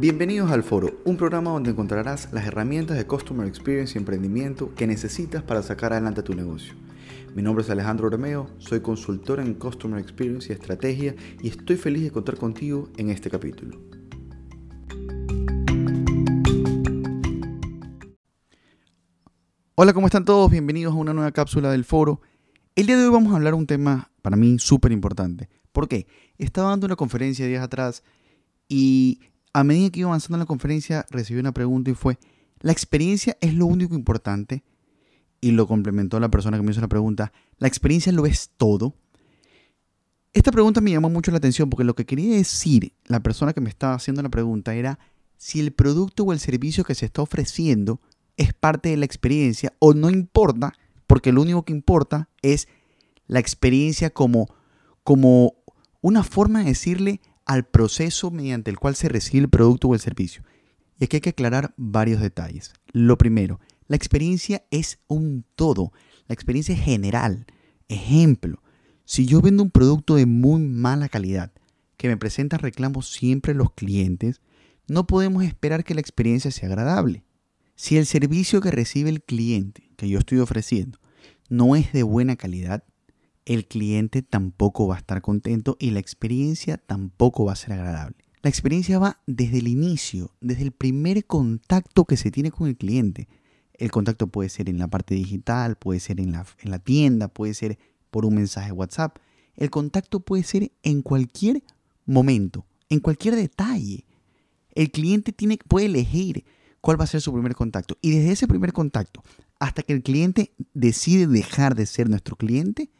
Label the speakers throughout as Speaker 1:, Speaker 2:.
Speaker 1: Bienvenidos al Foro, un programa donde encontrarás las herramientas de Customer Experience y emprendimiento que necesitas para sacar adelante tu negocio. Mi nombre es Alejandro Romeo, soy consultor en Customer Experience y Estrategia y estoy feliz de contar contigo en este capítulo. Hola, ¿cómo están todos? Bienvenidos a una nueva cápsula del foro. El día de hoy vamos a hablar un tema para mí súper importante. ¿Por qué? Estaba dando una conferencia días atrás y a medida que iba avanzando en la conferencia recibí una pregunta y fue, ¿la experiencia es lo único importante? Y lo complementó la persona que me hizo la pregunta, ¿la experiencia lo es todo? Esta pregunta me llamó mucho la atención porque lo que quería decir la persona que me estaba haciendo la pregunta era si el producto o el servicio que se está ofreciendo es parte de la experiencia o no importa, porque lo único que importa es la experiencia como, como una forma de decirle al proceso mediante el cual se recibe el producto o el servicio. Y aquí hay que aclarar varios detalles. Lo primero, la experiencia es un todo, la experiencia es general. Ejemplo, si yo vendo un producto de muy mala calidad que me presenta reclamos siempre los clientes, no podemos esperar que la experiencia sea agradable. Si el servicio que recibe el cliente que yo estoy ofreciendo no es de buena calidad, el cliente tampoco va a estar contento y la experiencia tampoco va a ser agradable. La experiencia va desde el inicio, desde el primer contacto que se tiene con el cliente. El contacto puede ser en la parte digital, puede ser en la, en la tienda, puede ser por un mensaje WhatsApp. El contacto puede ser en cualquier momento, en cualquier detalle. El cliente tiene, puede elegir cuál va a ser su primer contacto. Y desde ese primer contacto hasta que el cliente decide dejar de ser nuestro cliente,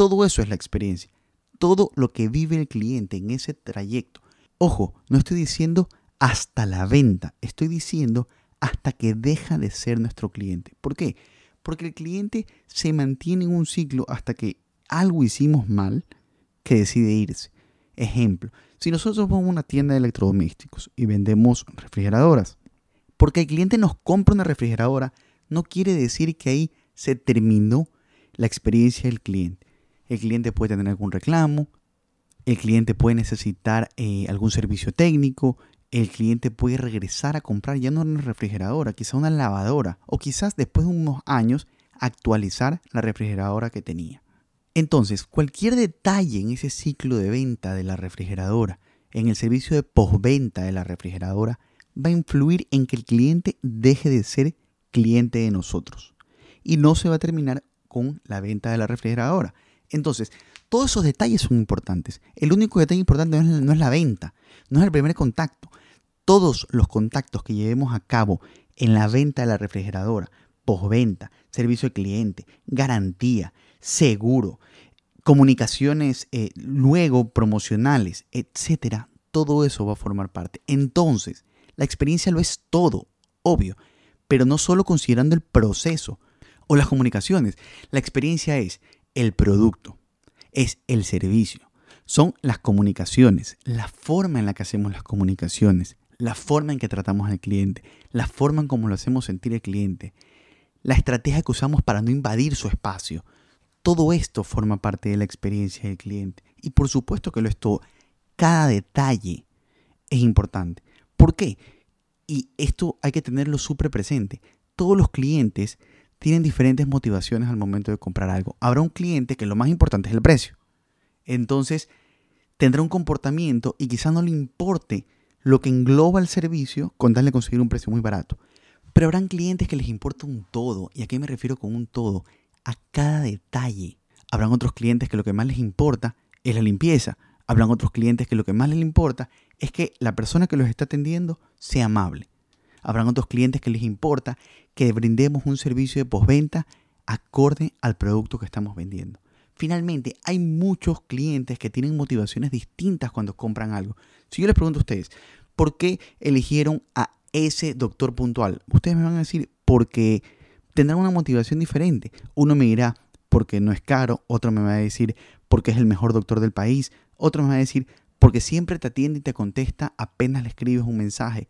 Speaker 1: todo eso es la experiencia. Todo lo que vive el cliente en ese trayecto. Ojo, no estoy diciendo hasta la venta, estoy diciendo hasta que deja de ser nuestro cliente. ¿Por qué? Porque el cliente se mantiene en un ciclo hasta que algo hicimos mal que decide irse. Ejemplo, si nosotros vamos a una tienda de electrodomésticos y vendemos refrigeradoras, porque el cliente nos compra una refrigeradora, no quiere decir que ahí se terminó la experiencia del cliente. El cliente puede tener algún reclamo, el cliente puede necesitar eh, algún servicio técnico, el cliente puede regresar a comprar ya no una refrigeradora, quizá una lavadora, o quizás después de unos años actualizar la refrigeradora que tenía. Entonces, cualquier detalle en ese ciclo de venta de la refrigeradora, en el servicio de postventa de la refrigeradora, va a influir en que el cliente deje de ser cliente de nosotros y no se va a terminar con la venta de la refrigeradora. Entonces, todos esos detalles son importantes. El único detalle importante no es, la venta, no es el primer contacto. Todos los contactos que llevemos a cabo en la venta de la refrigeradora, postventa, servicio de cliente, garantía, seguro, comunicaciones eh, luego promocionales, etcétera, todo eso va a formar parte. Entonces, la experiencia lo es todo, obvio, pero no solo considerando el proceso o las comunicaciones. La experiencia es el producto, es el servicio, son las comunicaciones, la forma en la que hacemos las comunicaciones, la forma en que tratamos al cliente, la forma en cómo lo hacemos sentir el cliente, la estrategia que usamos para no invadir su espacio. Todo esto forma parte de la experiencia del cliente. Y por supuesto que lo es todo. Cada detalle es importante. ¿Por qué? Y esto hay que tenerlo súper presente. Todos los clientes tienen diferentes motivaciones al momento de comprar algo. Habrá un cliente que lo más importante es el precio. Entonces, tendrá un comportamiento y quizá no le importe lo que engloba el servicio con darle conseguir un precio muy barato. Pero habrán clientes que les importa un todo. ¿Y a qué me refiero con un todo? A cada detalle. Habrán otros clientes que lo que más les importa es la limpieza. Habrán otros clientes que lo que más les importa es que la persona que los está atendiendo sea amable. Habrán otros clientes que les importa que brindemos un servicio de postventa acorde al producto que estamos vendiendo. Finalmente, hay muchos clientes que tienen motivaciones distintas cuando compran algo. Si yo les pregunto a ustedes, ¿por qué eligieron a ese doctor puntual? Ustedes me van a decir, porque tendrán una motivación diferente. Uno me dirá, porque no es caro, otro me va a decir, porque es el mejor doctor del país, otro me va a decir, porque siempre te atiende y te contesta apenas le escribes un mensaje.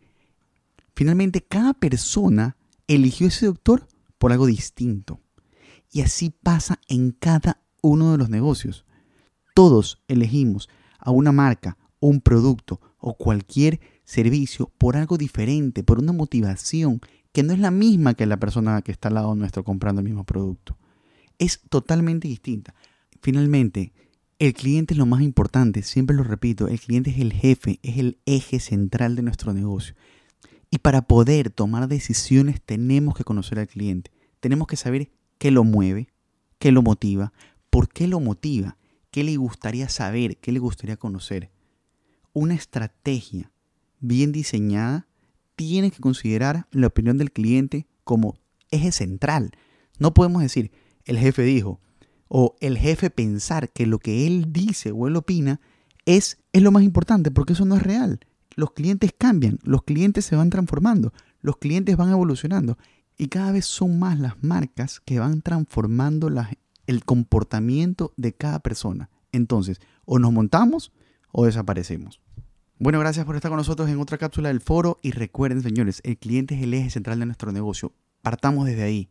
Speaker 1: Finalmente, cada persona eligió ese doctor por algo distinto. Y así pasa en cada uno de los negocios. Todos elegimos a una marca, un producto o cualquier servicio por algo diferente, por una motivación que no es la misma que la persona que está al lado nuestro comprando el mismo producto. Es totalmente distinta. Finalmente, el cliente es lo más importante, siempre lo repito, el cliente es el jefe, es el eje central de nuestro negocio. Y para poder tomar decisiones tenemos que conocer al cliente, tenemos que saber qué lo mueve, qué lo motiva, por qué lo motiva, qué le gustaría saber, qué le gustaría conocer. Una estrategia bien diseñada tiene que considerar la opinión del cliente como eje central. No podemos decir, el jefe dijo, o el jefe pensar que lo que él dice o él opina es, es lo más importante, porque eso no es real. Los clientes cambian, los clientes se van transformando, los clientes van evolucionando y cada vez son más las marcas que van transformando el comportamiento de cada persona. Entonces, o nos montamos o desaparecemos. Bueno, gracias por estar con nosotros en otra cápsula del foro y recuerden, señores, el cliente es el eje central de nuestro negocio. Partamos desde ahí.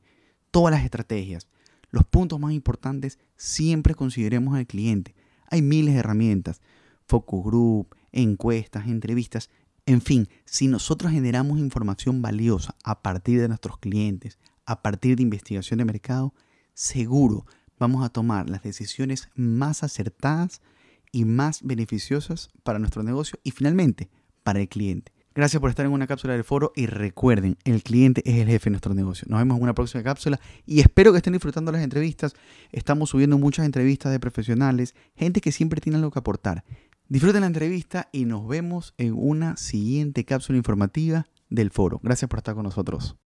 Speaker 1: Todas las estrategias, los puntos más importantes, siempre consideremos al cliente. Hay miles de herramientas, focus group, encuestas, entrevistas, en fin, si nosotros generamos información valiosa a partir de nuestros clientes, a partir de investigación de mercado, seguro vamos a tomar las decisiones más acertadas y más beneficiosas para nuestro negocio y finalmente para el cliente. Gracias por estar en una cápsula del foro y recuerden, el cliente es el jefe de nuestro negocio. Nos vemos en una próxima cápsula y espero que estén disfrutando las entrevistas. Estamos subiendo muchas entrevistas de profesionales, gente que siempre tiene algo que aportar. Disfruten la entrevista y nos vemos en una siguiente cápsula informativa del foro. Gracias por estar con nosotros.